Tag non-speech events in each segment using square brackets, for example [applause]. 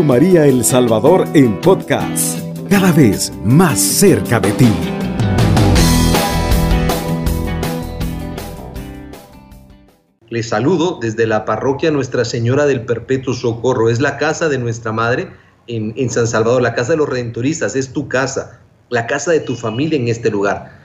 María El Salvador en podcast, cada vez más cerca de ti. Les saludo desde la parroquia Nuestra Señora del Perpetuo Socorro. Es la casa de nuestra madre en San Salvador, la casa de los redentoristas. Es tu casa, la casa de tu familia en este lugar.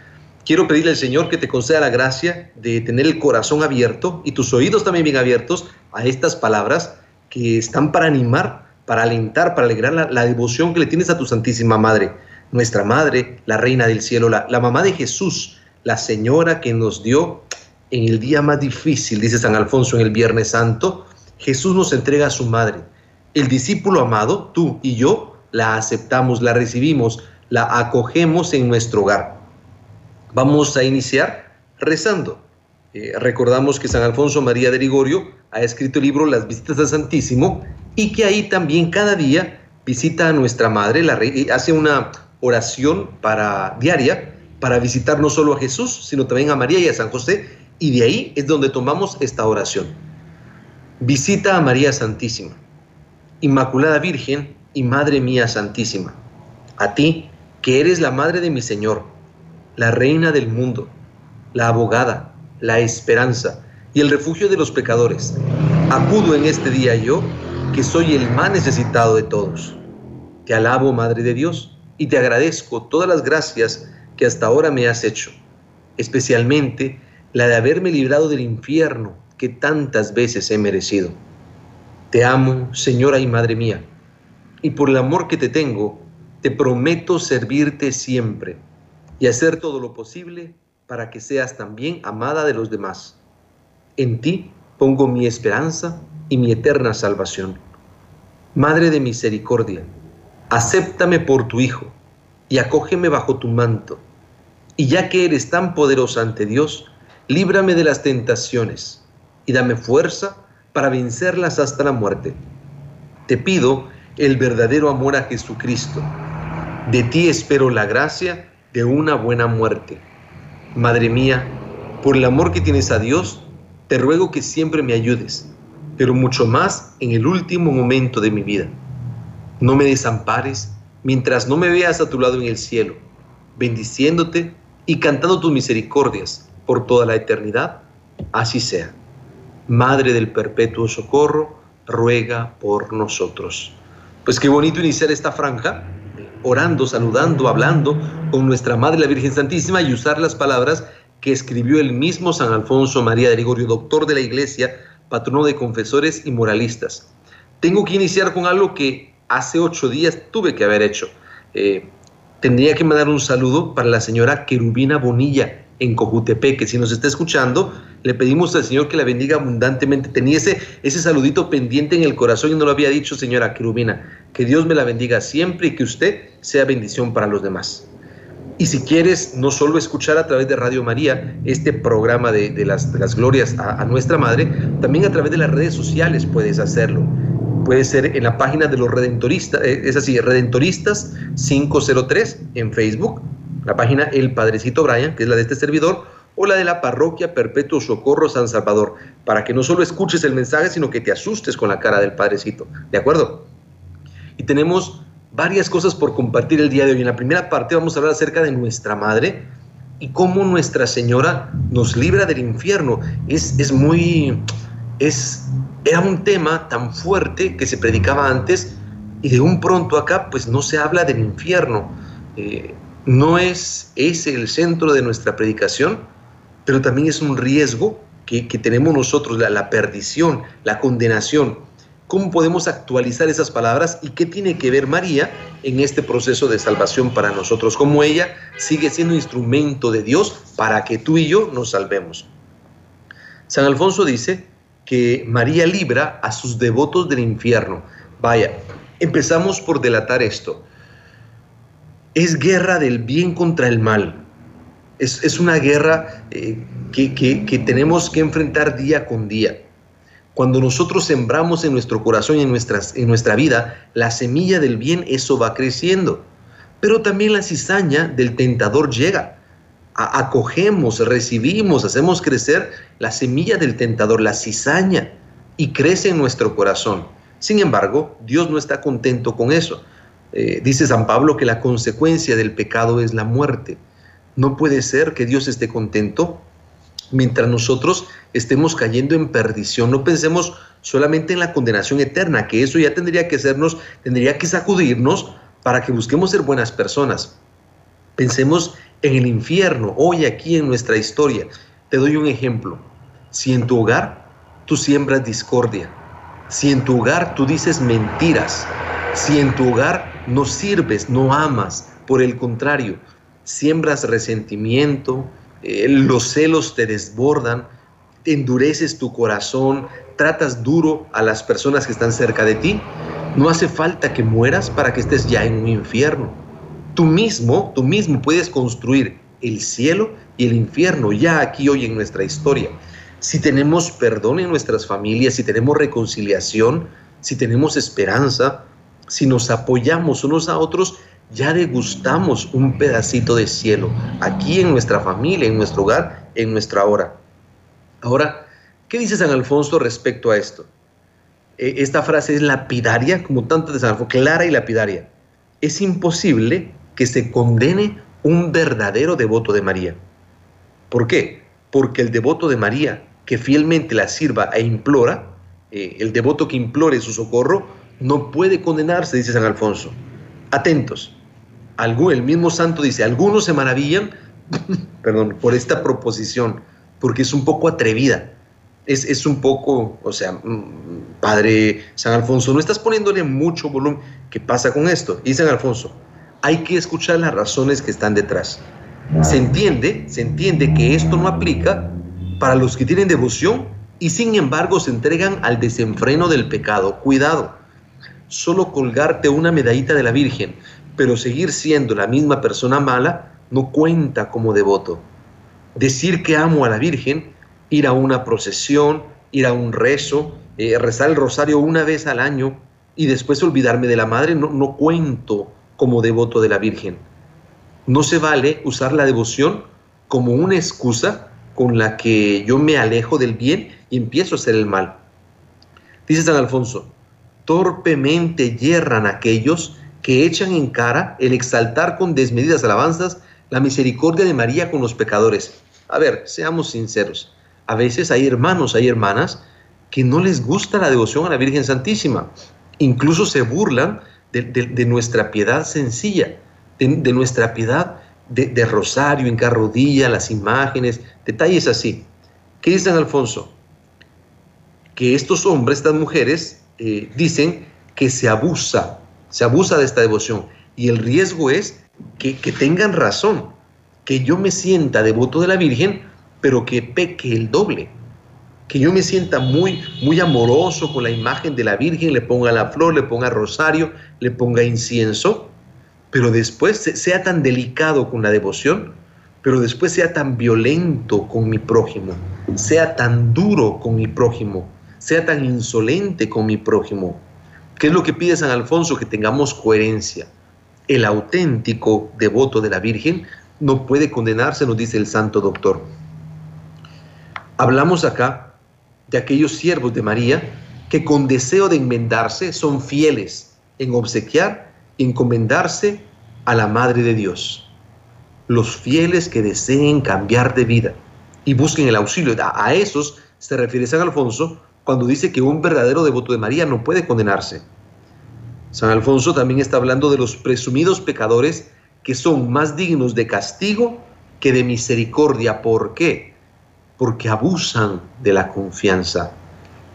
Quiero pedirle al Señor que te conceda la gracia de tener el corazón abierto y tus oídos también bien abiertos a estas palabras que están para animar, para alentar, para alegrar la, devoción que le tienes a tu Santísima Madre, nuestra Madre, la Reina del Cielo, la, mamá de Jesús, la Señora que nos dio en el día más difícil, dice San Alfonso en el Viernes Santo, Jesús nos entrega a su Madre. El discípulo amado, tú y yo, la aceptamos, la recibimos, la acogemos en nuestro hogar. Vamos a iniciar rezando. Eh, recordamos que San Alfonso María de Ligorio ha escrito el libro Las visitas al Santísimo y que ahí también cada día visita a nuestra Madre, la hace una oración para, diaria para visitar no solo a Jesús, sino también a María y a San José, y de ahí es donde tomamos esta oración. Visita a María Santísima, Inmaculada Virgen y Madre mía Santísima, a ti que eres la Madre de mi Señor, la Reina del mundo, la abogada, la esperanza, y el refugio de los pecadores. Acudo en este día yo, que soy el más necesitado de todos. Te alabo, Madre de Dios, y te agradezco todas las gracias que hasta ahora me has hecho, especialmente la de haberme librado del infierno que tantas veces he merecido. Te amo, Señora y Madre mía, y por el amor que te tengo, te prometo servirte siempre y hacer todo lo posible para que seas también amada de los demás. En ti pongo mi esperanza y mi eterna salvación. Madre de misericordia, acéptame por tu Hijo y acógeme bajo tu manto. Y ya que eres tan poderosa ante Dios, líbrame de las tentaciones y dame fuerza para vencerlas hasta la muerte. Te pido el verdadero amor a Jesucristo. De ti espero la gracia de una buena muerte. Madre mía, por el amor que tienes a Dios, te ruego que siempre me ayudes, pero mucho más en el último momento de mi vida. No me desampares mientras no me veas a tu lado en el cielo, bendiciéndote y cantando tus misericordias por toda la eternidad. Así sea. Madre del perpetuo socorro, ruega por nosotros. Pues qué bonito iniciar esta franja orando, saludando, hablando con nuestra Madre la Virgen Santísima y usar las palabras que escribió el mismo San Alfonso María de Gregorio, doctor de la Iglesia, patrono de confesores y moralistas. Tengo que iniciar con algo que hace ocho días tuve que haber hecho. Eh, tendría que mandar un saludo para la señora Querubina Bonilla en Cojutepec, que si nos está escuchando, le pedimos al Señor que la bendiga abundantemente. Tenía ese, ese saludito pendiente en el corazón y no lo había dicho, señora Querubina. Que Dios me la bendiga siempre y que usted sea bendición para los demás. Y si quieres no solo escuchar a través de Radio María este programa de, las, las, glorias a, nuestra Madre, también a través de las redes sociales puedes hacerlo. Puede ser en la página de los Redentoristas, eh, es así, Redentoristas 503 en Facebook, la página El Padrecito Brian, que es la de este servidor, o la de la Parroquia Perpetuo Socorro San Salvador, para que no solo escuches el mensaje, sino que te asustes con la cara del Padrecito. ¿De acuerdo? Y tenemos varias cosas por compartir el día de hoy. En la primera parte vamos a hablar acerca de nuestra madre y cómo Nuestra Señora nos libra del infierno. Es, es muy... Es, era un tema tan fuerte que se predicaba antes y de un pronto acá pues no se habla del infierno. Eh, no es ese el centro de nuestra predicación, pero también es un riesgo que, tenemos nosotros, la, la perdición, la condenación. ¿Cómo podemos actualizar esas palabras y qué tiene que ver María en este proceso de salvación para nosotros? ¿Cómo ella sigue siendo instrumento de Dios para que tú y yo nos salvemos? San Alfonso dice que María libra a sus devotos del infierno. Vaya, empezamos por delatar esto. Es guerra del bien contra el mal. Es, una guerra eh, que, que tenemos que enfrentar día con día. Cuando nosotros sembramos en nuestro corazón y en, nuestras, en nuestra vida la semilla del bien, eso va creciendo. Pero también la cizaña del tentador llega. acogemos, recibimos, hacemos crecer la semilla del tentador, la cizaña, y crece en nuestro corazón. Sin embargo, Dios no está contento con eso. Eh, dice San Pablo que la consecuencia del pecado es la muerte. No puede ser que Dios esté contento mientras nosotros estemos cayendo en perdición. No pensemos solamente en la condenación eterna, que eso ya tendría que hacernos, tendría que sacudirnos para que busquemos ser buenas personas. Pensemos en el infierno, hoy aquí en nuestra historia. Te doy un ejemplo. Si en tu hogar tú siembras discordia, si en tu hogar tú dices mentiras, si en tu hogar no sirves, no amas, por el contrario, siembras resentimiento, eh, los celos te desbordan, endureces tu corazón, tratas duro a las personas que están cerca de ti, no hace falta que mueras para que estés ya en un infierno. Tú mismo, tú mismo puedes construir el cielo y el infierno ya aquí hoy en nuestra historia. Si tenemos perdón en nuestras familias, si tenemos reconciliación, si tenemos esperanza, si nos apoyamos unos a otros, ya degustamos un pedacito de cielo aquí en nuestra familia, en nuestro hogar, en nuestra hora. Ahora, ¿qué dice San Alfonso respecto a esto? E, esta frase es lapidaria, como tantas de San Alfonso, clara y lapidaria. Es imposible que se condene un verdadero devoto de María. ¿Por qué? Porque el devoto de María, que fielmente la sirva e implora, eh, el devoto que implore su socorro, no puede condenarse, dice San Alfonso. Atentos. El mismo santo dice, algunos se maravillan, [laughs] perdón, por esta proposición, porque es un poco atrevida. Es, es, un poco, o sea, mm, Padre San Alfonso, no estás poniéndole mucho volumen. ¿Qué pasa con esto? Y San Alfonso, hay que escuchar las razones que están detrás. Se entiende, se entiende que esto no aplica para los que tienen devoción y sin embargo se entregan al desenfreno del pecado. Cuidado, solo colgarte una medallita de la Virgen, pero seguir siendo la misma persona mala, no cuenta como devoto. Decir que amo a la Virgen, ir a una procesión, ir a un rezo, eh, rezar el rosario una vez al año y después olvidarme de la Madre, no, no cuento como devoto de la Virgen. No se vale usar la devoción como una excusa con la que yo me alejo del bien y empiezo a hacer el mal. Dice San Alfonso, torpemente yerran aquellos que echan en cara el exaltar con desmedidas alabanzas la misericordia de María con los pecadores. A ver, seamos sinceros. A veces hay hermanos, hay hermanas que no les gusta la devoción a la Virgen Santísima. Incluso se burlan de, nuestra piedad sencilla, de, nuestra piedad de, rosario en carrodilla, las imágenes, detalles así. ¿Qué dice Alfonso? Que estos hombres, estas mujeres, eh, dicen que se abusa, se abusa de esta devoción. Y el riesgo es que, tengan razón, que yo me sienta devoto de la Virgen, pero que peque el doble. Que yo me sienta muy, muy amoroso con la imagen de la Virgen, le ponga la flor, le ponga rosario, le ponga incienso, pero después sea tan delicado con la devoción, pero después sea tan violento con mi prójimo, sea tan duro con mi prójimo, sea tan insolente con mi prójimo. ¿Qué es lo que pide San Alfonso? Que tengamos coherencia. El auténtico devoto de la Virgen no puede condenarse, nos dice el santo doctor. Hablamos acá de aquellos siervos de María que con deseo de enmendarse son fieles en obsequiar y encomendarse a la Madre de Dios. Los fieles que deseen cambiar de vida y busquen el auxilio. A, esos se refiere San Alfonso cuando dice que un verdadero devoto de María no puede condenarse. San Alfonso también está hablando de los presumidos pecadores que son más dignos de castigo que de misericordia. ¿Por qué? Porque abusan de la confianza,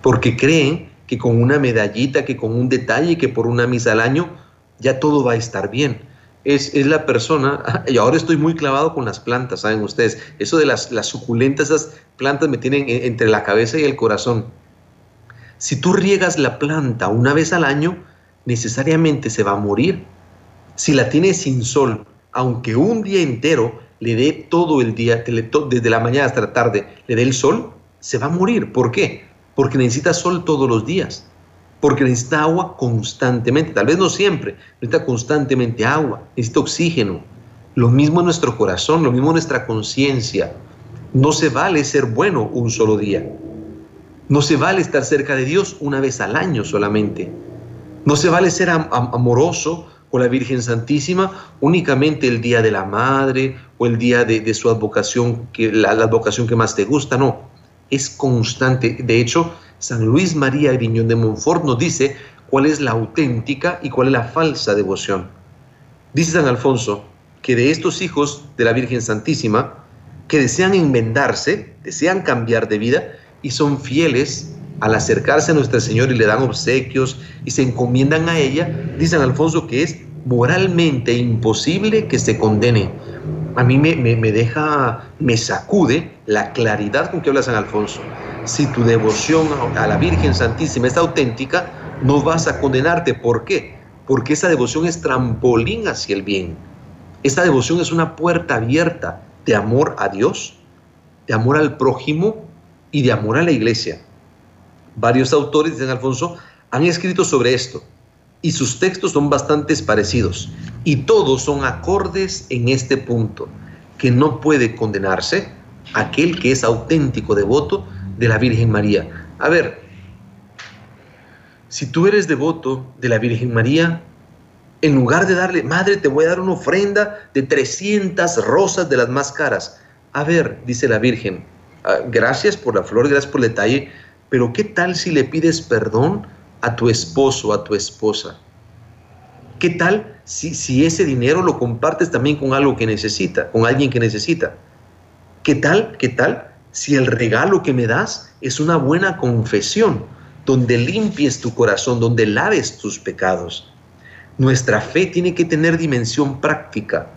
porque creen que con una medallita, que con un detalle, que por una misa al año, ya todo va a estar bien. Es, es, la persona, [laughs] y ahora estoy muy clavado con las plantas, saben ustedes, eso de las, las suculentas, esas plantas me tienen entre la cabeza y el corazón. Si tú riegas la planta una vez al año, necesariamente se va a morir. Si la tienes sin sol, aunque un día entero le dé todo el día, desde la mañana hasta la tarde, le dé el sol, se va a morir. ¿Por qué? Porque necesita sol todos los días. Porque necesita agua constantemente. Tal vez no siempre, necesita constantemente agua, necesita oxígeno. Lo mismo en nuestro corazón, lo mismo en nuestra conciencia. No se vale ser bueno un solo día. No se vale estar cerca de Dios una vez al año solamente. No se vale ser amoroso con la Virgen Santísima únicamente el día de la Madre o el día de, su advocación, que, la, advocación que más te gusta, no. Es constante. De hecho, San Luis María Griñón de Montfort nos dice cuál es la auténtica y cuál es la falsa devoción. Dice San Alfonso que de estos hijos de la Virgen Santísima, que desean enmendarse, desean cambiar de vida, y son fieles al acercarse a Nuestra Señora y le dan obsequios y se encomiendan a ella, dice Alfonso que es moralmente imposible que se condene. A mí me, me, deja, me sacude la claridad con que habla San Alfonso. Si tu devoción a la Virgen Santísima es auténtica, no vas a condenarte. ¿Por qué? Porque esa devoción es trampolín hacia el bien. Esta devoción es una puerta abierta de amor a Dios, de amor al prójimo y de amor a la iglesia. Varios autores, San Alfonso, han escrito sobre esto y sus textos son bastante parecidos y todos son acordes en este punto, que no puede condenarse aquel que es auténtico devoto de la Virgen María. A ver, si tú eres devoto de la Virgen María, en lugar de darle, madre, te voy a dar una ofrenda de 300 rosas de las más caras. A ver, dice la Virgen, Ah, gracias por la flor, gracias por el detalle, pero ¿qué tal si le pides perdón a tu esposo, a tu esposa? ¿Qué tal si, si ese dinero lo compartes también con algo que necesita, con alguien que necesita? ¿Qué tal, qué tal si el regalo que me das es una buena confesión, donde limpies tu corazón, donde laves tus pecados? Nuestra fe tiene que tener dimensión práctica.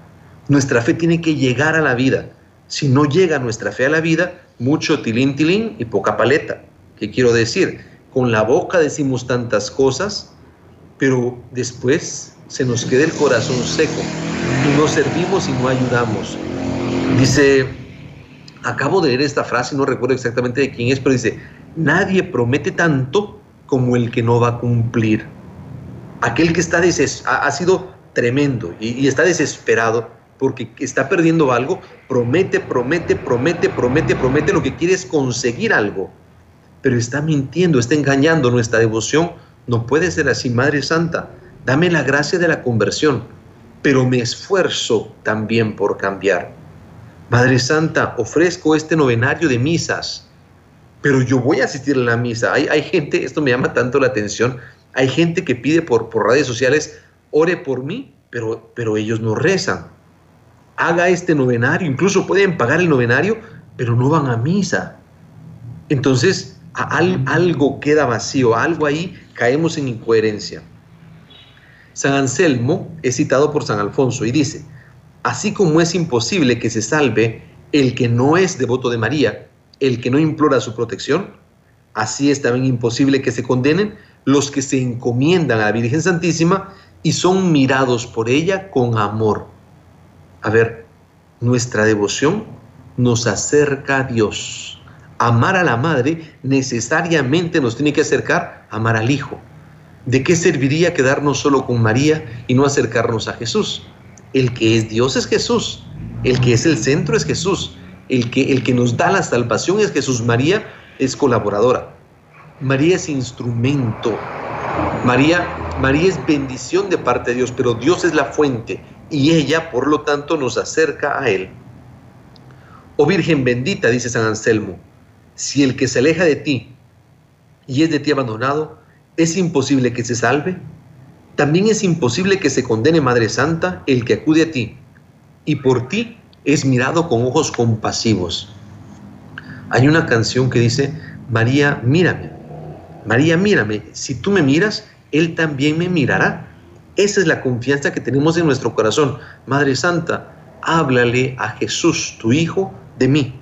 Nuestra fe tiene que llegar a la vida. Si no llega nuestra fe a la vida, mucho tilín tilín y poca paleta. ¿Qué quiero decir? Con la boca decimos tantas cosas, pero después se nos queda el corazón seco y no servimos y no ayudamos. Dice, acabo de leer esta frase, no recuerdo exactamente de quién es, pero dice, nadie promete tanto como el que no va a cumplir. Aquel que está ha, ha sido tremendo y está desesperado porque está perdiendo algo, promete, promete, promete, promete, promete lo que quiere es conseguir algo, pero está mintiendo, está engañando nuestra devoción. No puede ser así, Madre Santa. Dame la gracia de la conversión, pero me esfuerzo también por cambiar. Madre Santa, ofrezco este novenario de misas, pero yo voy a asistir a la misa. Hay, hay gente, esto me llama tanto la atención, hay gente que pide por, por redes sociales, ore por mí, pero, pero ellos no rezan haga este novenario, incluso pueden pagar el novenario, pero no van a misa. Entonces, algo queda vacío, algo ahí caemos en incoherencia. San Anselmo es citado por San Alfonso y dice, así como es imposible que se salve el que no es devoto de María, el que no implora su protección, así es también imposible que se condenen los que se encomiendan a la Virgen Santísima y son mirados por ella con amor. A ver, nuestra devoción nos acerca a Dios. Amar a la madre necesariamente nos tiene que acercar a amar al Hijo. ¿De qué serviría quedarnos solo con María y no acercarnos a Jesús? El que es Dios es Jesús. El que es el centro es Jesús. El que, el que nos da la salvación es Jesús. María es colaboradora. María es instrumento. María, María es bendición de parte de Dios, pero Dios es la fuente y ella, por lo tanto, nos acerca a Él. Oh Virgen bendita, dice San Anselmo, si el que se aleja de ti y es de ti abandonado, es imposible que se salve, también es imposible que se condene Madre Santa el que acude a ti, y por ti es mirado con ojos compasivos. Hay una canción que dice, María, mírame, María, mírame, si tú me miras, Él también me mirará. Esa es la confianza que tenemos en nuestro corazón. Madre Santa, háblale a Jesús, tu Hijo, de mí.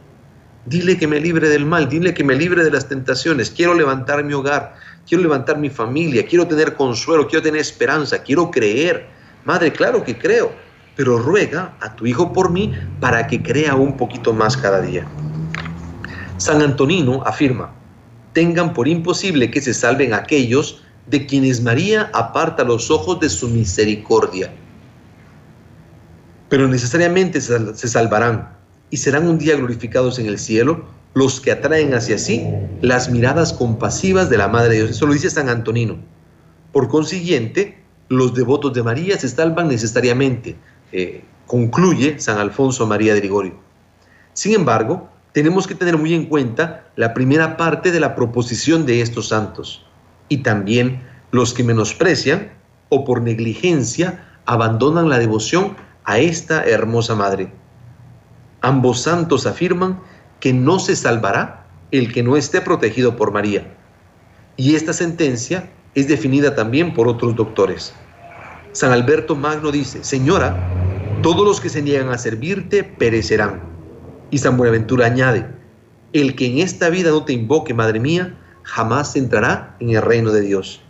Dile que me libre del mal, dile que me libre de las tentaciones. Quiero levantar mi hogar, quiero levantar mi familia, quiero tener consuelo, quiero tener esperanza, quiero creer. Madre, claro que creo, pero ruega a tu Hijo por mí para que crea un poquito más cada día. San Antonino afirma, tengan por imposible que se salven aquellos de quienes María aparta los ojos de su misericordia. Pero necesariamente se salvarán y serán un día glorificados en el cielo los que atraen hacia sí las miradas compasivas de la Madre de Dios. Eso lo dice San Antonino. Por consiguiente, los devotos de María se salvan necesariamente, eh, concluye San Alfonso María de Ligorio. Sin embargo, tenemos que tener muy en cuenta la primera parte de la proposición de estos santos y también los que menosprecian o por negligencia abandonan la devoción a esta hermosa madre. Ambos santos afirman que no se salvará el que no esté protegido por María. Y esta sentencia es definida también por otros doctores. San Alberto Magno dice, Señora, todos los que se niegan a servirte perecerán. Y San Buenaventura añade, el que en esta vida no te invoque, Madre mía, jamás entrará en el reino de Dios.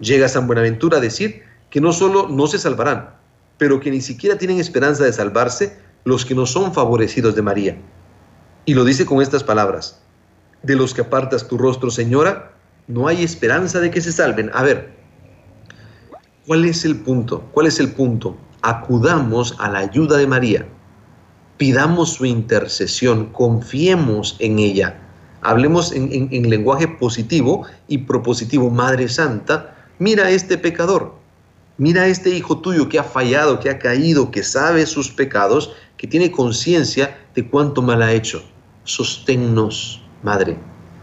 Llega San Buenaventura a decir que no solo no se salvarán, pero que ni siquiera tienen esperanza de salvarse los que no son favorecidos de María. Y lo dice con estas palabras, de los que apartas tu rostro, Señora, no hay esperanza de que se salven. A ver, ¿cuál es el punto? ¿Cuál es el punto? Acudamos a la ayuda de María, pidamos su intercesión, confiemos en ella, hablemos en, en lenguaje positivo y propositivo. Madre Santa, mira a este pecador, Mira a este hijo tuyo que ha fallado, que ha caído, que sabe sus pecados, que tiene conciencia de cuánto mal ha hecho. Sosténnos, Madre.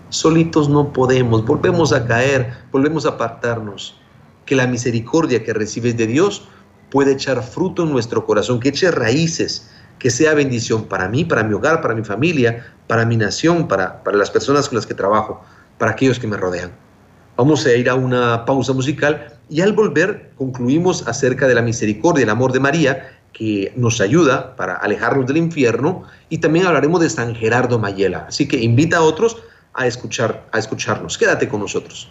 Solitos no podemos, volvemos a caer, volvemos a apartarnos. Que la misericordia que recibes de Dios pueda echar fruto en nuestro corazón, que eche raíces, que sea bendición para mí, para mi hogar, para mi familia, para mi nación, para, para las personas con las que trabajo, para aquellos que me rodean. Vamos a ir a una pausa musical y al volver concluimos acerca de la misericordia, el amor de María, que nos ayuda para alejarnos del infierno y también hablaremos de San Gerardo Mayela. Así que invita a otros a escuchar a escucharnos. Quédate con nosotros.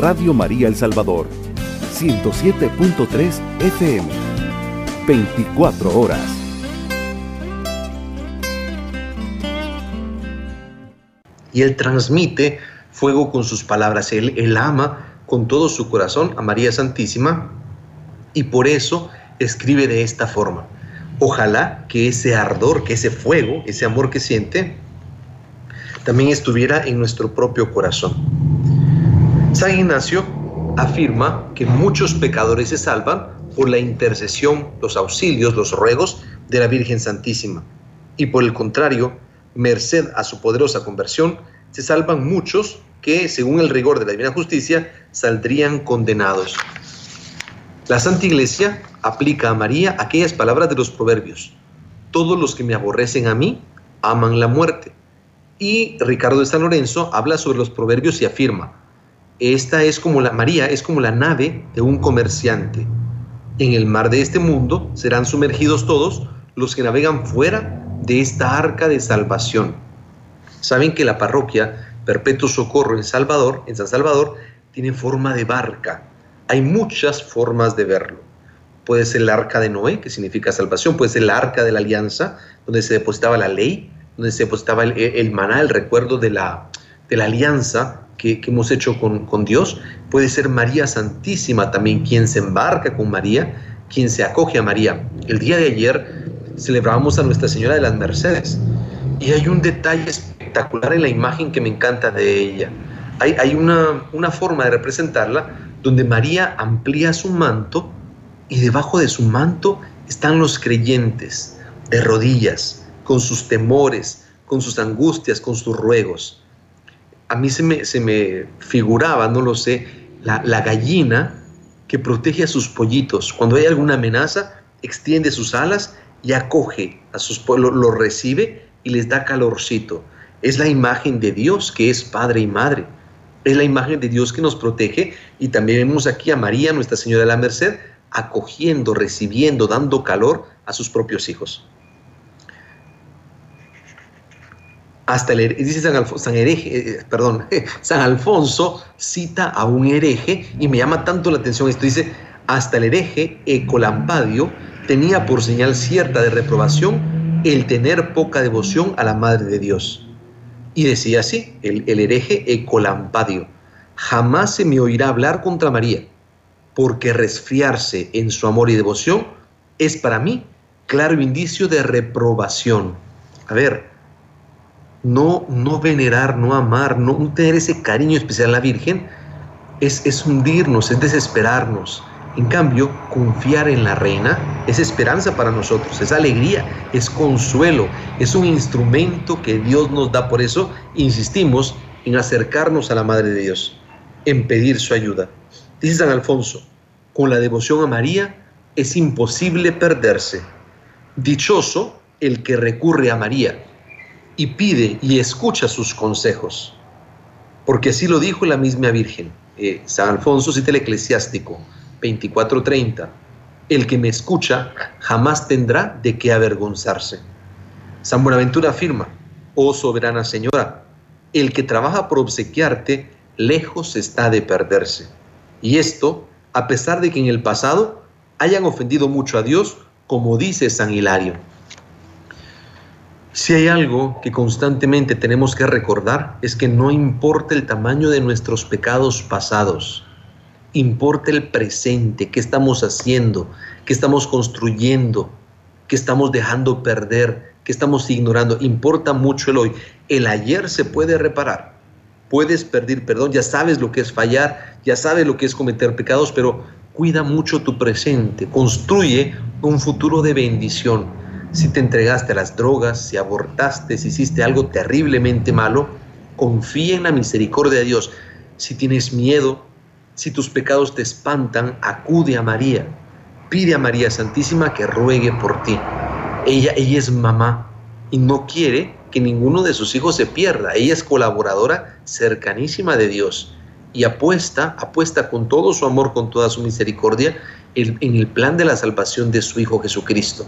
Radio María El Salvador, 107.3 FM, 24 horas. Y él transmite fuego con sus palabras. Él, ama con todo su corazón a María Santísima y por eso escribe de esta forma. Ojalá que ese ardor, que ese fuego, ese amor que siente, también estuviera en nuestro propio corazón. San Ignacio afirma que muchos pecadores se salvan por la intercesión, los auxilios, los ruegos de la Virgen Santísima. Y por el contrario, merced a su poderosa conversión, se salvan muchos que, según el rigor de la divina justicia, saldrían condenados. La Santa Iglesia aplica a María aquellas palabras de los proverbios. Todos los que me aborrecen a mí aman la muerte. Y Ricardo de San Lorenzo habla sobre los proverbios y afirma, esta es como la María es como la nave de un comerciante. En el mar de este mundo serán sumergidos todos los que navegan fuera de esta arca de salvación. Saben que la parroquia Perpetuo Socorro en Salvador, en San Salvador, tiene forma de barca. Hay muchas formas de verlo. Puede ser el arca de Noé, que significa salvación, puede ser el arca de la alianza, donde se depositaba la ley, donde se depositaba el, maná, el recuerdo de la, de la alianza que, hemos hecho con, con Dios. Puede ser María Santísima también, quien se embarca con María, quien se acoge a María. El día de ayer celebrábamos a Nuestra Señora de las Mercedes y hay un detalle espectacular en la imagen que me encanta de ella. Hay, hay una, una forma de representarla donde María amplía su manto y debajo de su manto están los creyentes de rodillas, con sus temores, con sus angustias, con sus ruegos. A mí se me, se me figuraba, no lo sé, la, la gallina que protege a sus pollitos. Cuando hay alguna amenaza, extiende sus alas y acoge a sus pueblos, lo recibe y les da calorcito. Es la imagen de Dios que es Padre y Madre. Es la imagen de Dios que nos protege y también vemos aquí a María, Nuestra Señora de la Merced, acogiendo, recibiendo, dando calor a sus propios hijos. Hasta el, dice San, San, hereje, eh, perdón, [laughs] San Alfonso cita a un hereje y me llama tanto la atención esto. Dice, hasta el hereje Ecolampadio tenía por señal cierta de reprobación el tener poca devoción a la Madre de Dios. Y decía así, el, hereje Ecolampadio, jamás se me oirá hablar contra María, porque resfriarse en su amor y devoción es para mí claro indicio de reprobación. A ver, no, no venerar, no amar, no tener ese cariño especial a la Virgen, es, es hundirnos, es desesperarnos. En cambio, confiar en la reina es esperanza para nosotros, es alegría, es consuelo, es un instrumento que Dios nos da. Por eso insistimos en acercarnos a la Madre de Dios, en pedir su ayuda. Dice San Alfonso, con la devoción a María es imposible perderse. Dichoso el que recurre a María y pide y escucha sus consejos. Porque así lo dijo la misma Virgen. Eh, San Alfonso cita el eclesiástico 24:30. El que me escucha jamás tendrá de qué avergonzarse. San Buenaventura afirma, oh soberana señora, el que trabaja por obsequiarte lejos está de perderse. Y esto, a pesar de que en el pasado hayan ofendido mucho a Dios, como dice San Hilario. Si hay algo que constantemente tenemos que recordar es que no importa el tamaño de nuestros pecados pasados, importa el presente, qué estamos haciendo, qué estamos construyendo, qué estamos dejando perder, qué estamos ignorando. Importa mucho el hoy. El ayer se puede reparar. Puedes pedir perdón, ya sabes lo que es fallar, ya sabes lo que es cometer pecados, pero cuida mucho tu presente, construye un futuro de bendición si te entregaste a las drogas, si abortaste, si hiciste algo terriblemente malo, confía en la misericordia de Dios. Si tienes miedo, si tus pecados te espantan, acude a María. Pide a María Santísima que ruegue por ti. Ella, ella es mamá y no quiere que ninguno de sus hijos se pierda. Ella es colaboradora cercanísima de Dios y apuesta, apuesta con todo su amor, con toda su misericordia en el plan de la salvación de su Hijo Jesucristo.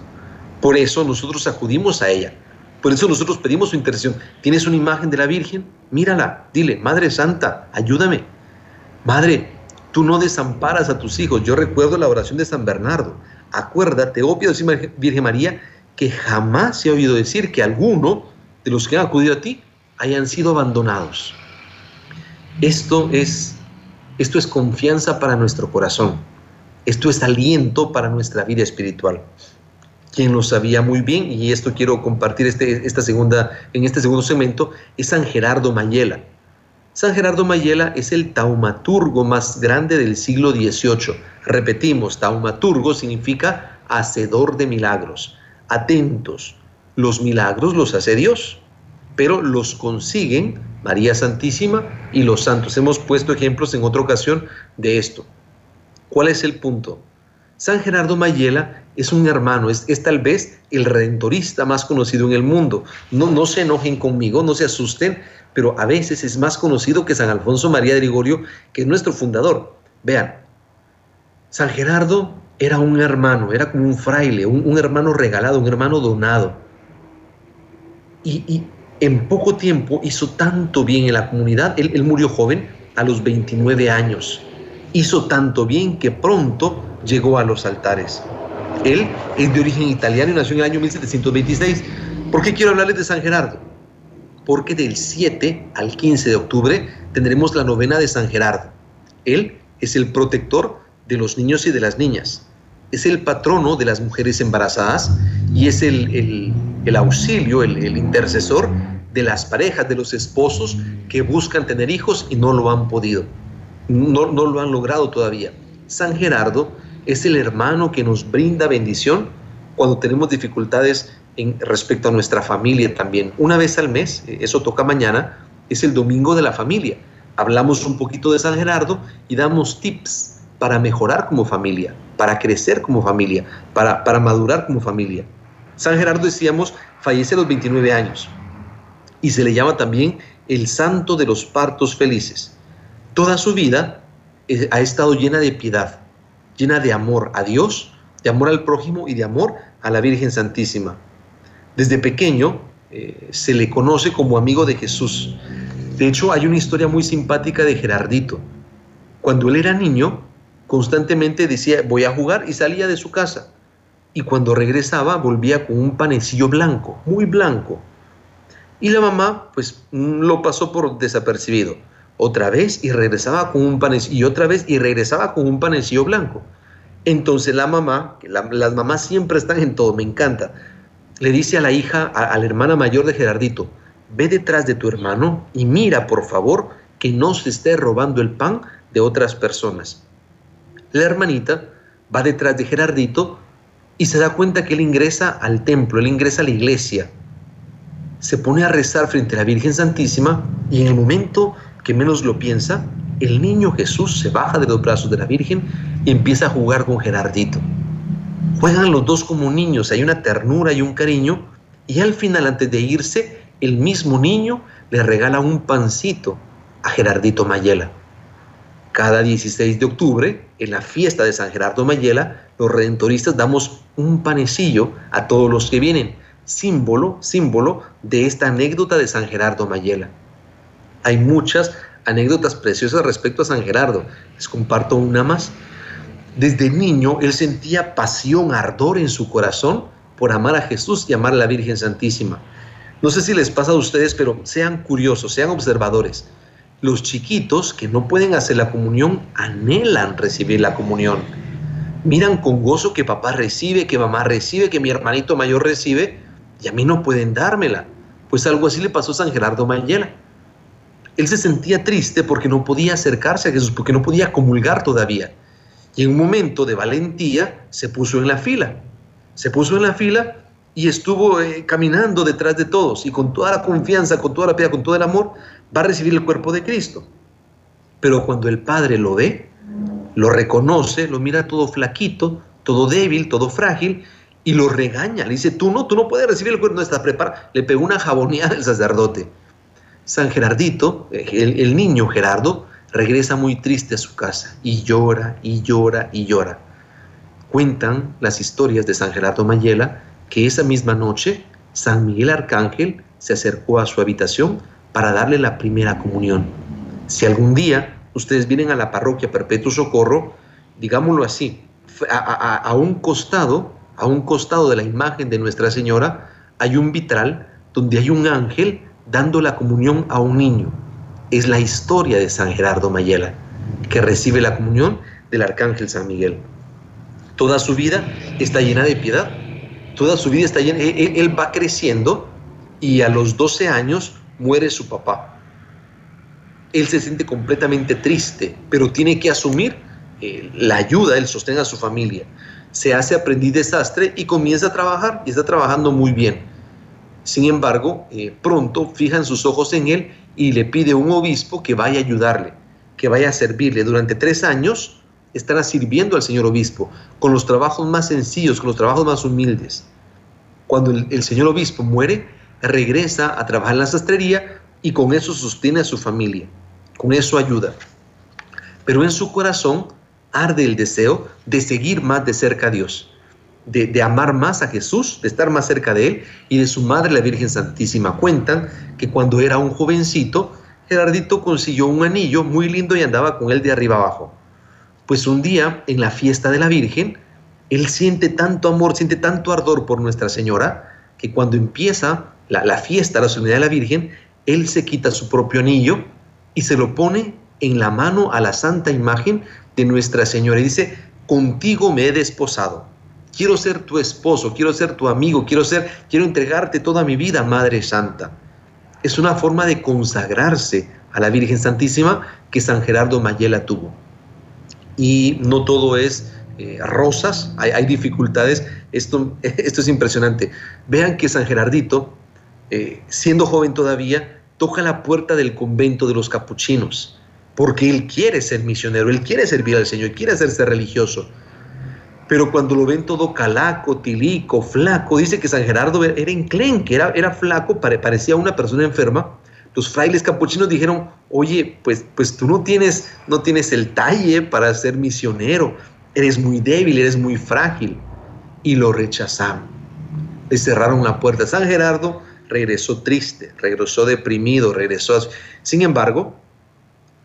Por eso nosotros acudimos a ella. Por eso nosotros pedimos su intercesión. ¿Tienes una imagen de la Virgen? Mírala, dile, Madre Santa, ayúdame. Madre, tú no desamparas a tus hijos. Yo recuerdo la oración de San Bernardo. Acuérdate, oh Virgen María, que jamás se ha oído decir que alguno de los que han acudido a ti hayan sido abandonados. Esto es, esto es confianza para nuestro corazón. Esto es aliento para nuestra vida espiritual quien lo sabía muy bien, y esto quiero compartir este, esta segunda, en este segundo segmento, es San Gerardo Mayela. San Gerardo Mayela es el taumaturgo más grande del siglo XVIII. Repetimos, taumaturgo significa hacedor de milagros. Atentos, los milagros los hace Dios, pero los consiguen María Santísima y los santos. Hemos puesto ejemplos en otra ocasión de esto. ¿Cuál es el punto? San Gerardo Mayela es un hermano, es, tal vez el redentorista más conocido en el mundo. No, no se enojen conmigo, no se asusten, pero a veces es más conocido que San Alfonso María de Ligorio, que es nuestro fundador. Vean, San Gerardo era un hermano, era como un fraile, un, hermano regalado, un hermano donado. Y, y, en poco tiempo hizo tanto bien en la comunidad, él, él murió joven, a los 29 años. Hizo tanto bien que pronto llegó a los altares. Él es de origen italiano y nació en el año 1726. ¿Por qué quiero hablarles de San Gerardo? Porque del 7 al 15 de octubre tendremos la novena de San Gerardo. Él es el protector de los niños y de las niñas. Es el patrono de las mujeres embarazadas y es el, auxilio, el, intercesor de las parejas, de los esposos que buscan tener hijos y no lo han podido. No, no lo han logrado todavía. San Gerardo es el hermano que nos brinda bendición cuando tenemos dificultades en, respecto a nuestra familia también. Una vez al mes, eh, eso toca mañana, es el domingo de la familia. Hablamos un poquito de San Gerardo y damos tips para mejorar como familia, para crecer como familia, para, para madurar como familia. San Gerardo, decíamos, fallece a los 29 años y se le llama también el santo de los partos felices. Toda su vida eh, ha estado llena de piedad, llena de amor a Dios, de amor al prójimo y de amor a la Virgen Santísima. Desde pequeño eh, se le conoce como amigo de Jesús. De hecho, hay una historia muy simpática de Gerardito. Cuando él era niño, constantemente decía, voy a jugar y salía de su casa. Y cuando regresaba, volvía con un panecillo blanco, muy blanco. Y la mamá, pues, lo pasó por desapercibido otra vez y regresaba con un panecillo, y otra vez y regresaba con un panecillo blanco. Entonces la mamá, las mamás siempre están en todo, me encanta, le dice a la hija, a, la hermana mayor de Gerardito, ve detrás de tu hermano y mira, por favor, que no se esté robando el pan de otras personas. La hermanita va detrás de Gerardito y se da cuenta que él ingresa al templo, él ingresa a la iglesia. Se pone a rezar frente a la Virgen Santísima y en el momento que menos lo piensa, el niño Jesús se baja de los brazos de la Virgen y empieza a jugar con Gerardito. Juegan los dos como niños, hay una ternura y un cariño, y al final, antes de irse, el mismo niño le regala un pancito a Gerardito Mayela. Cada 16 de octubre, en la fiesta de San Gerardo Mayela, los redentoristas damos un panecillo a todos los que vienen, símbolo, símbolo de esta anécdota de San Gerardo Mayela. Hay muchas anécdotas preciosas respecto a San Gerardo. Les comparto una más. Desde niño él sentía pasión, ardor en su corazón por amar a Jesús y amar a la Virgen Santísima. No sé si les pasa a ustedes, pero sean curiosos, sean observadores. Los chiquitos que no pueden hacer la comunión anhelan recibir la comunión. Miran con gozo que papá recibe, que mamá recibe, que mi hermanito mayor recibe, y a mí no pueden dármela. Pues algo así le pasó a San Gerardo Mayela. Él se sentía triste porque no podía acercarse a Jesús, porque no podía comulgar todavía. Y en un momento de valentía se puso en la fila. Se puso en la fila y estuvo eh, caminando detrás de todos y con toda la confianza, con toda la piedad, con todo el amor, va a recibir el cuerpo de Cristo. Pero cuando el Padre lo ve, lo reconoce, lo mira todo flaquito, todo débil, todo frágil, y lo regaña. Le dice, tú no, tú no puedes recibir el cuerpo, no está preparado. Le pegó una jaboneada al sacerdote. San Gerardito, el, niño Gerardo, regresa muy triste a su casa y llora y llora y llora. Cuentan las historias de San Gerardo Mayela que esa misma noche San Miguel Arcángel se acercó a su habitación para darle la primera comunión. Si algún día ustedes vienen a la parroquia Perpetuo Socorro, digámoslo así, a un costado, a un costado de la imagen de Nuestra Señora, hay un vitral donde hay un ángel dando la comunión a un niño. Es la historia de San Gerardo Mayela, que recibe la comunión del Arcángel San Miguel. Toda su vida está llena de piedad, toda su vida está llena, él, va creciendo y a los 12 años muere su papá. Él se siente completamente triste, pero tiene que asumir eh, la ayuda, el sostén a su familia. Se hace aprendiz desastre y comienza a trabajar y está trabajando muy bien sin embargo, eh, pronto fijan sus ojos en él y le pide un obispo que vaya a ayudarle, que vaya a servirle. Durante tres años estará sirviendo al señor obispo con los trabajos más sencillos, con los trabajos más humildes. Cuando el, el señor obispo muere, regresa a trabajar en la sastrería y con eso sostiene a su familia, con eso ayuda. Pero en su corazón arde el deseo de seguir más de cerca a Dios de, amar más a Jesús, de estar más cerca de Él y de su madre, la Virgen Santísima. Cuentan que cuando era un jovencito, Gerardito consiguió un anillo muy lindo y andaba con él de arriba abajo. Pues un día, en la fiesta de la Virgen, él siente tanto amor, siente tanto ardor por Nuestra Señora, que cuando empieza la, la fiesta, la solemnidad de la Virgen, él se quita su propio anillo y se lo pone en la mano a la santa imagen de Nuestra Señora y dice, contigo me he desposado Quiero ser tu esposo, quiero ser tu amigo, quiero ser, quiero entregarte toda mi vida, Madre Santa. Es una forma de consagrarse a la Virgen Santísima que San Gerardo Mayela tuvo. Y no todo es eh, rosas, hay, dificultades. Esto, [laughs] esto es impresionante. Vean que San Gerardito, eh, siendo joven todavía, toca la puerta del convento de los capuchinos, porque él quiere ser misionero, él quiere servir al Señor, quiere hacerse religioso pero cuando lo ven todo calaco, tilico, flaco, dice que San Gerardo era enclenque, era, era flaco, parecía una persona enferma. Los frailes capuchinos dijeron, oye, pues, pues tú no tienes, no tienes el talle para ser misionero, eres muy débil, eres muy frágil. Y lo rechazaron. Le cerraron la puerta. San Gerardo regresó triste, regresó deprimido, regresó... Sin embargo,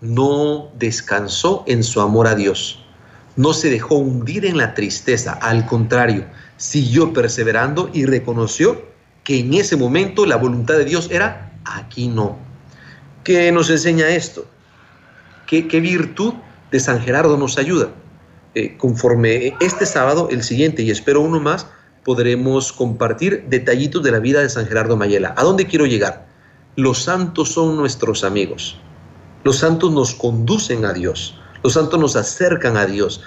no descansó en su amor a Dios no se dejó hundir en la tristeza, al contrario, siguió perseverando y reconoció que en ese momento la voluntad de Dios era aquí no. ¿Qué nos enseña esto? ¿Qué, virtud de San Gerardo nos ayuda? Eh, conforme este sábado, el siguiente, y espero uno más, podremos compartir detallitos de la vida de San Gerardo Mayela. ¿A dónde quiero llegar? los santos son nuestros amigos. Los santos nos conducen a Dios. Los santos nos acercan a Dios.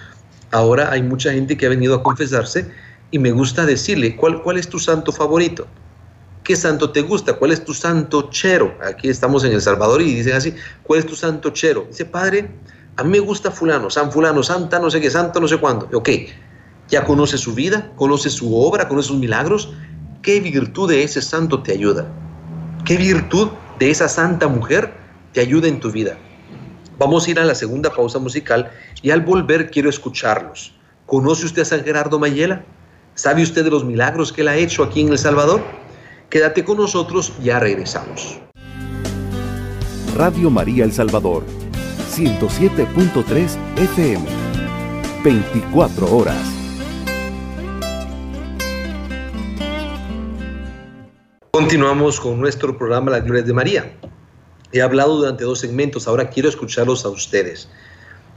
Ahora hay mucha gente que ha venido a confesarse y me gusta decirle, ¿cuál, es tu santo favorito? ¿Qué santo te gusta? ¿Cuál es tu santo chero? Aquí estamos en El Salvador y dicen así, ¿cuál es tu santo chero? Dice, padre, a mí me gusta fulano, san fulano, santa, no sé qué, santo, no sé cuándo. Ok, ya conoce su vida, conoce su obra, conoce sus milagros. ¿Qué virtud de ese santo te ayuda? ¿Qué virtud de esa santa mujer te ayuda en tu vida? Vamos a ir a la segunda pausa musical y al volver quiero escucharlos. ¿Conoce usted a San Gerardo Mayela? ¿Sabe usted de los milagros que él ha hecho aquí en El Salvador? Quédate con nosotros, ya regresamos. Radio María El Salvador, 107.3 FM, 24 horas. Continuamos con nuestro programa Las Glorias de María. He hablado durante dos segmentos, ahora quiero escucharlos a ustedes.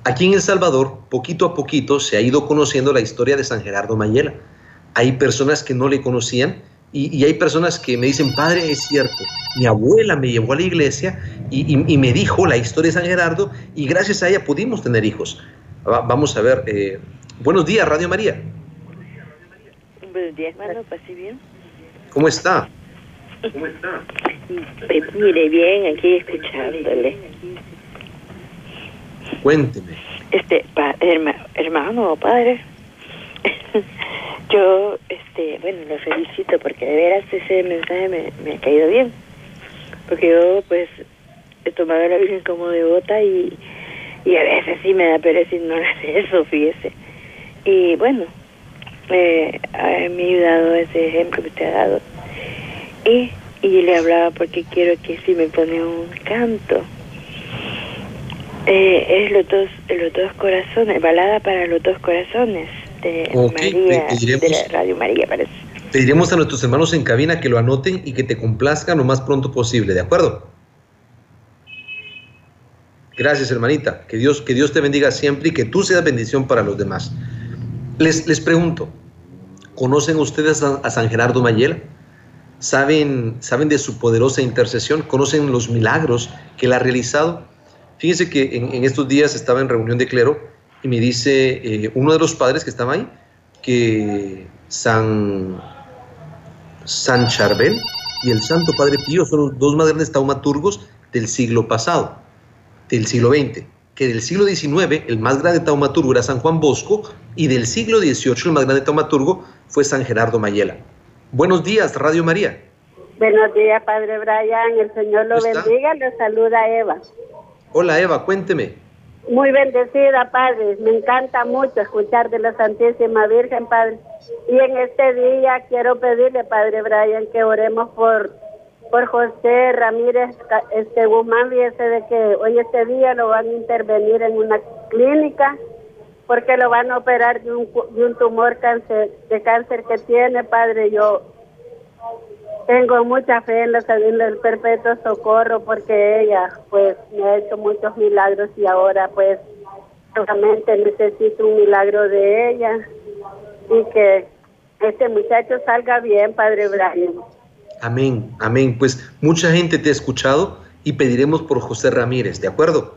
Aquí en El Salvador, poquito a poquito, se ha ido conociendo la historia de San Gerardo Mayela. Hay personas que no le conocían y, hay personas que me dicen, padre, es cierto, mi abuela me llevó a la iglesia y, me dijo la historia de San Gerardo y gracias a ella pudimos tener hijos. vamos a ver, eh, buenos días, Radio María. Buenos días, hermano, ¿pase bien? ¿Cómo está? ¿Cómo está? Pues mire, bien, aquí escuchándole. Cuénteme. Este, hermano o padre, [laughs] yo, este, bueno, lo felicito porque de veras ese mensaje me, me ha caído bien. Porque yo, pues, he tomado la Virgen como devota y, y a veces sí me da pereza ignorar [laughs] eso, fíjese. Y bueno, eh, me ha ayudado ese ejemplo que usted ha dado y, y le hablaba porque quiero que si me pone un canto. Eh, es los dos, los dos corazones, balada para los dos corazones de María, de la Radio María, parece. Pediremos a nuestros hermanos en cabina que lo anoten y que te complazcan lo más pronto posible, ¿de acuerdo? Gracias, hermanita. Que Dios, que Dios te bendiga siempre y que tú seas bendición para los demás. Les, les pregunto, ¿conocen ustedes a, a San Gerardo Mayela? Saben, saben de su poderosa intercesión, conocen los milagros que él ha realizado. Fíjense que en, estos días estaba en reunión de clero y me dice eh, uno de los padres que estaba ahí que San, San Charbel y el Santo Padre Pío son los dos más grandes taumaturgos del siglo pasado, del siglo XX, que del siglo XIX el más grande taumaturgo era San Juan Bosco y del siglo XVIII el más grande taumaturgo fue San Gerardo Mayela. Buenos días, Radio María. Buenos días, Padre Brian. El Señor lo bendiga. Le saluda Eva. Hola, Eva, cuénteme. Muy bendecida, Padre. Me encanta mucho escuchar de la Santísima Virgen, Padre. Y en este día quiero pedirle, Padre Brian, que oremos por, por José Ramírez este Guzmán. Fíjese de que hoy este día lo van a intervenir en una clínica porque lo van a operar de un, de un tumor de cáncer que tiene, Padre. Yo tengo mucha fe en, los, en el perpetuo socorro porque ella pues me ha hecho muchos milagros y ahora pues solamente necesito un milagro de ella y que este muchacho salga bien, Padre Brian. Amén, amén. Pues mucha gente te ha escuchado y pediremos por José Ramírez, ¿de acuerdo?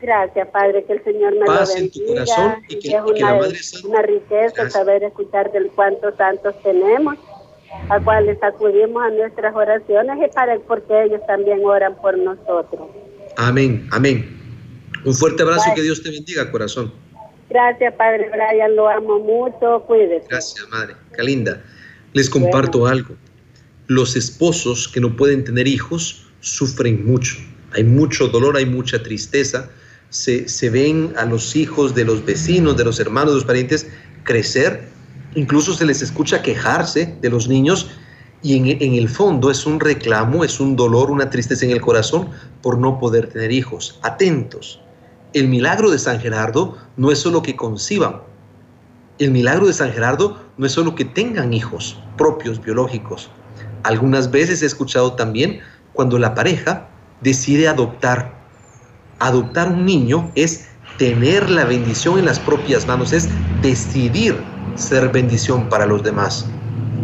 Gracias, Padre, que el Señor me lo bendiga. En tu corazón y que, es una, la Madre una riqueza saber escuchar del cuántos santos tenemos, a cuales acudimos a nuestras oraciones y para porque ellos también oran por nosotros. Amén, amén. Un fuerte abrazo y que Dios te bendiga, corazón. Gracias, Padre Brian, lo amo mucho, cuídese. Gracias, Madre. Qué linda. Les comparto algo. Los esposos que no pueden tener hijos sufren mucho. Hay mucho dolor, hay mucha tristeza se, ven a los hijos de los vecinos, de los hermanos, de los parientes crecer, incluso se les escucha quejarse de los niños y en, en, el fondo es un reclamo, es un dolor, una tristeza en el corazón por no poder tener hijos. Atentos, el milagro de San Gerardo no es solo que conciban, el milagro de San Gerardo no es solo que tengan hijos propios, biológicos. Algunas veces he escuchado también cuando la pareja decide adoptar adoptar un niño es tener la bendición en las propias manos, es decidir ser bendición para los demás.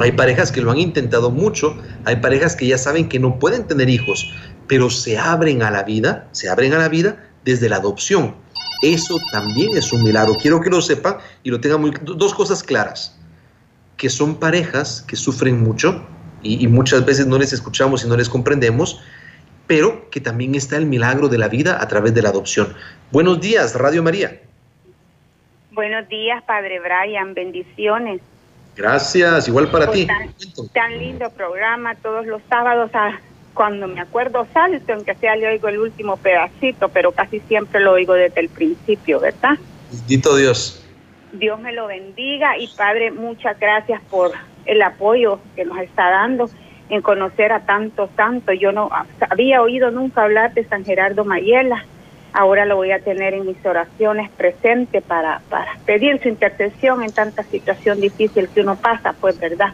Hay parejas que lo han intentado mucho, hay parejas que ya saben que no pueden tener hijos, pero se abren a la vida, se abren a la vida desde la adopción. Eso también es un milagro. Quiero que lo sepan y lo tengan muy dos cosas claras, que son parejas que sufren mucho y, y muchas veces no les escuchamos y no les comprendemos, pero que también está el milagro de la vida a través de la adopción. Buenos días, Radio María. Buenos días, Padre Brian, bendiciones. Gracias, igual para ti. Tan, lindo programa todos los sábados. Ah, cuando me acuerdo salto, aunque sea le oigo el último pedacito, pero casi siempre lo oigo desde el principio, ¿verdad? Bendito Dios. Dios me lo bendiga y Padre, muchas gracias por el apoyo que nos está dando en conocer a tantos, tantos. Yo no había oído nunca hablar de San Gerardo Mayela ahora lo voy a tener en mis oraciones presente para, para pedir su intercesión en tanta situación difícil que uno pasa, pues, ¿verdad?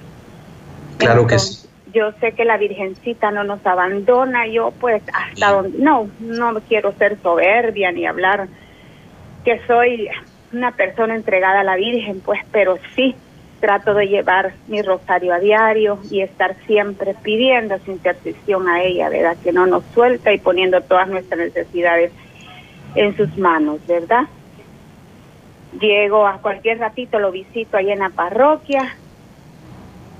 Claro que sí. Yo sé que la Virgencita no nos abandona, yo pues hasta donde, no, no quiero ser soberbia ni hablar que soy una persona entregada a la Virgen, pues, pero sí trato de llevar mi rosario a diario y estar siempre pidiendo su intercesión a ella, ¿verdad? Que no nos suelta y poniendo todas nuestras necesidades en sus manos, ¿verdad? Llego a cualquier ratito, lo visito ahí en la parroquia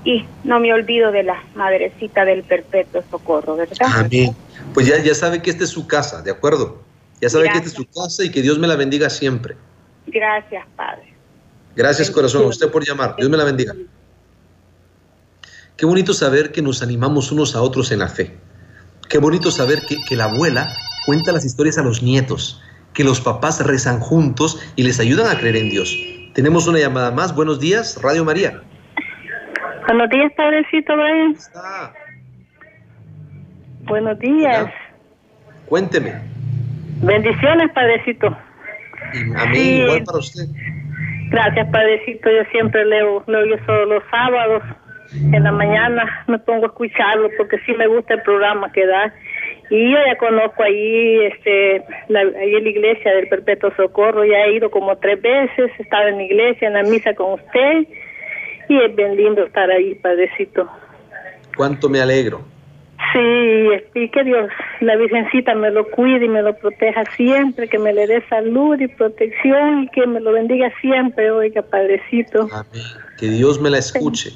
y no me olvido de la madrecita del perpetuo socorro, ¿verdad? Amén. Pues ya, ya sabe que esta es su casa, ¿de acuerdo? Ya sabe que esta es su casa y que Dios me la bendiga siempre. Gracias, Padre. Gracias, corazón, a usted por llamar. Dios me la bendiga. Qué bonito saber que nos animamos unos a otros en la fe. Qué bonito saber que, que la abuela cuenta las historias a los nietos, que los papás rezan juntos y les ayudan a creer en Dios. Tenemos una llamada más. Buenos días, Radio María. Buenos días, Padrecito Brian. Está. Buenos días. Cuénteme. Bendiciones, Padrecito. amén, igual para usted. Gracias, Padrecito. Yo siempre leo, leo yo solo los sábados. En la mañana me pongo a escucharlo porque sí me gusta el programa que da y yo ya conozco ahí, este, la, ahí iglesia del Perpetuo Socorro, ya he ido como tres veces, he estado en la iglesia, en la misa con usted, y es bien lindo estar ahí, Padrecito. Cuánto me alegro. Sí, y que Dios, la Virgencita me lo cuide y me lo proteja siempre, que me le dé salud y protección y que me lo bendiga siempre, oiga, Padrecito. Amén. Que Dios me la escuche.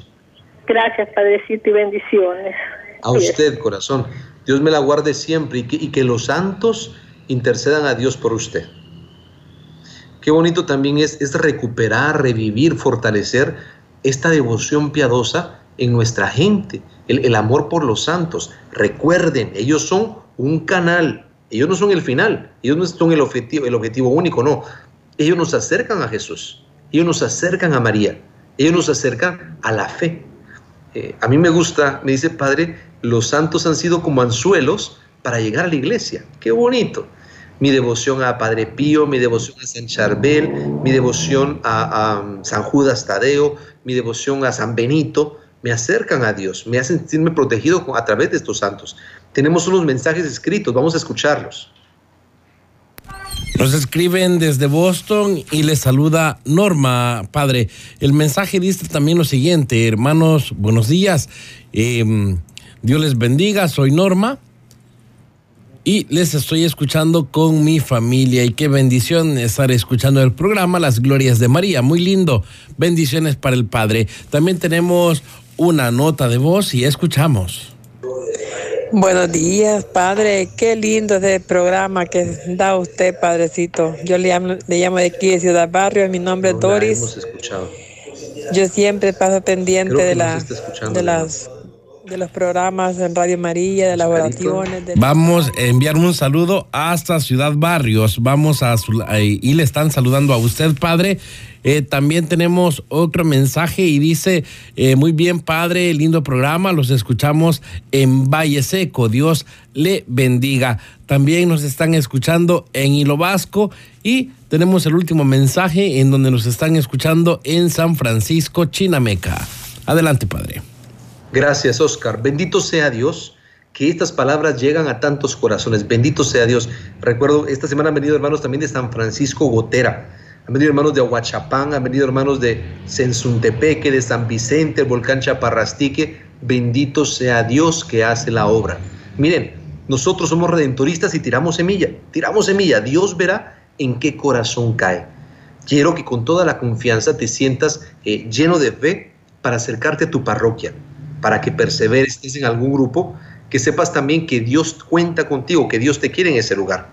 Gracias, Padrecito, y bendiciones. A usted, corazón. Dios me la guarde siempre y que, y que los santos intercedan a Dios por usted. Qué bonito también es, es recuperar, revivir, fortalecer esta devoción piadosa en nuestra gente, el, amor por los santos. Recuerden, ellos son un canal, ellos no son el final, ellos no son el objetivo, el objetivo único, no. Ellos nos acercan a Jesús, ellos nos acercan a María, ellos nos acercan a la fe. Eh, a mí me gusta, me dice Padre, los santos han sido como anzuelos para llegar a la iglesia. Qué bonito. Mi devoción a Padre Pío, mi devoción a San Charbel, mi devoción a, a um, San Judas Tadeo, mi devoción a San Benito, me acercan a Dios, me hacen sentirme protegido a través de estos santos. Tenemos unos mensajes escritos, vamos a escucharlos. Nos escriben desde Boston y les saluda Norma, padre. El mensaje dice también lo siguiente, hermanos, buenos días. Eh, Dios les bendiga, soy Norma y les estoy escuchando con mi familia y qué bendición estar escuchando el programa Las Glorias de María, muy lindo, bendiciones para el Padre. También tenemos una nota de voz y escuchamos. Buenos días, Padre, qué lindo ese programa que da usted, Padrecito. Yo le llamo, le llamo de aquí de Ciudad Barrio, mi nombre es Doris. Hemos escuchado. Yo siempre paso pendiente de, la, de ¿no? las de los programas en Radio María, de las oraciones. De... Vamos a enviar un saludo hasta Ciudad Barrios. Vamos a y le están saludando a usted, padre. Eh, también tenemos otro mensaje y dice, eh, muy bien, padre, lindo programa, los escuchamos en Valle Seco, Dios le bendiga. También nos están escuchando en Hilo Vasco y tenemos el último mensaje en donde nos están escuchando en San Francisco, Chinameca. Adelante, padre. Gracias, Oscar. Bendito sea Dios que estas palabras llegan a tantos corazones. Bendito sea Dios. Recuerdo, esta semana han venido hermanos también de San Francisco Gotera. Han venido hermanos de Aguachapán, han venido hermanos de Sensuntepeque, de San Vicente, el volcán Chaparrastique. Bendito sea Dios que hace la obra. Miren, Nosotros somos redentoristas y tiramos semilla, tiramos semilla. Dios verá en qué corazón cae. Quiero que con toda la confianza te sientas eh, lleno de fe para acercarte a tu parroquia, para que perseveres en algún grupo, que sepas también que Dios cuenta contigo, que Dios te quiere en ese lugar.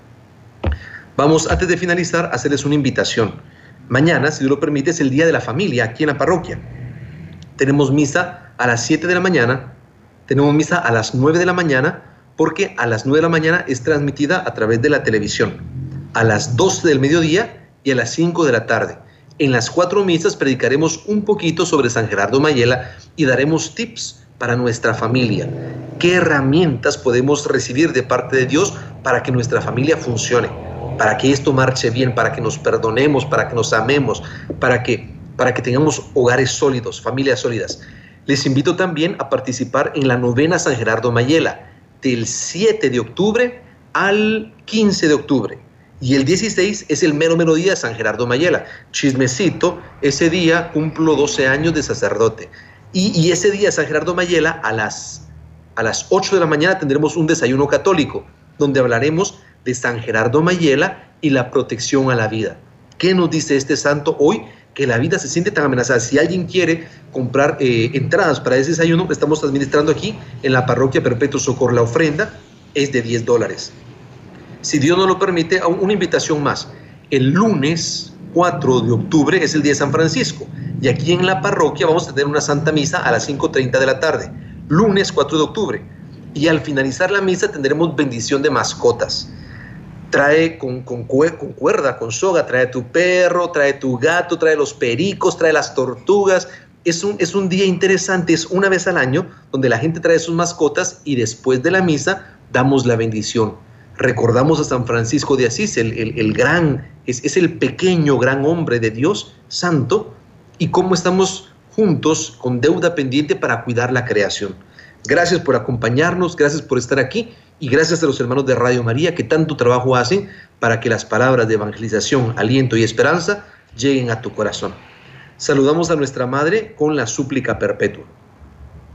Vamos, antes de finalizar, a hacerles una invitación. Mañana, si Dios lo permite, es el Día de la Familia aquí en la parroquia. Tenemos misa a las 7 de la mañana, tenemos misa a las 9 de la mañana, porque a las 9 de la mañana es transmitida a través de la televisión, a las 12 del mediodía y a las 5 de la tarde. En las cuatro misas predicaremos un poquito sobre San Gerardo Mayela y daremos tips para nuestra familia. ¿Qué herramientas podemos recibir de parte de Dios para que nuestra familia funcione? Para que esto marche bien, para que nos perdonemos, para que nos amemos, para que, para que tengamos hogares sólidos, familias sólidas. Les invito también a participar en la novena San Gerardo Mayela del 7 de octubre al 15 de octubre. Y el 16 es el mero mero día de San Gerardo Mayela. Chismecito, ese día cumplo 12 años de sacerdote. Y, ese día San Gerardo Mayela a las, a las 8 de la mañana tendremos un desayuno católico donde hablaremos de San Gerardo Mayela y la protección a la vida. ¿Qué nos dice este santo hoy? Que la vida se siente tan amenazada. Si alguien quiere comprar eh, entradas para ese desayuno, que estamos administrando aquí en la parroquia Perpetuo Socorro. La ofrenda es de 10 dólares. Si Dios nos lo permite, una invitación más. El lunes 4 de octubre es el día de San Francisco. Y aquí en la parroquia vamos a tener una santa misa a las 5.30 de la tarde. Lunes 4 de octubre. Y al finalizar la misa tendremos bendición de mascotas trae con, con, con, cuerda, con soga, trae tu perro, trae tu gato, trae los pericos, trae las tortugas. Es un, es un día interesante, es una vez al año donde la gente trae sus mascotas y después de la misa damos la bendición. Recordamos a San Francisco de Asís, el, el, gran, es, es el pequeño gran hombre de Dios, santo, y cómo estamos juntos con deuda pendiente para cuidar la creación. Gracias por acompañarnos, gracias por estar aquí y gracias a los hermanos de Radio María que tanto trabajo hacen para que las palabras de evangelización, aliento y esperanza lleguen a tu corazón. Saludamos a nuestra Madre con la súplica perpetua.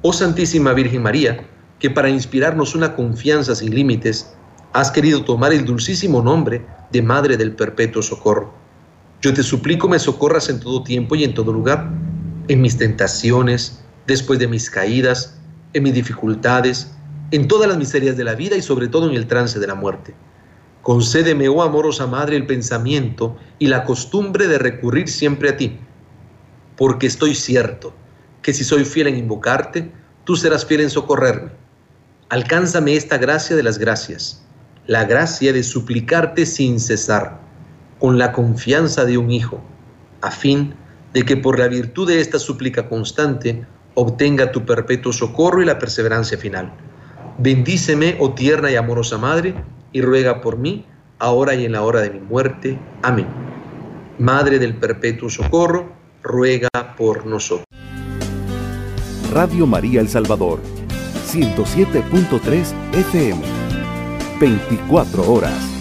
Oh Santísima Virgen María, que para inspirarnos una confianza sin límites, has querido tomar el dulcísimo nombre de Madre del Perpetuo Socorro. Yo te suplico me socorras en todo tiempo y en todo lugar, en mis tentaciones, después de mis caídas, en mis dificultades, en todas las miserias de la vida y sobre todo en el trance de la muerte. Concédeme, oh amorosa Madre, el pensamiento y la costumbre de recurrir siempre a ti, porque estoy cierto que si soy fiel en invocarte, tú serás fiel en socorrerme. Alcánzame esta gracia de las gracias, la gracia de suplicarte sin cesar, con la confianza de un hijo, a fin de que por la virtud de esta súplica constante obtenga tu perpetuo socorro y la perseverancia final. Bendíceme, oh tierna y amorosa Madre, y ruega por mí, ahora y en la hora de mi muerte. Amén. Madre del perpetuo socorro, ruega por nosotros. Radio María El Salvador, 107.3 FM, 24 horas.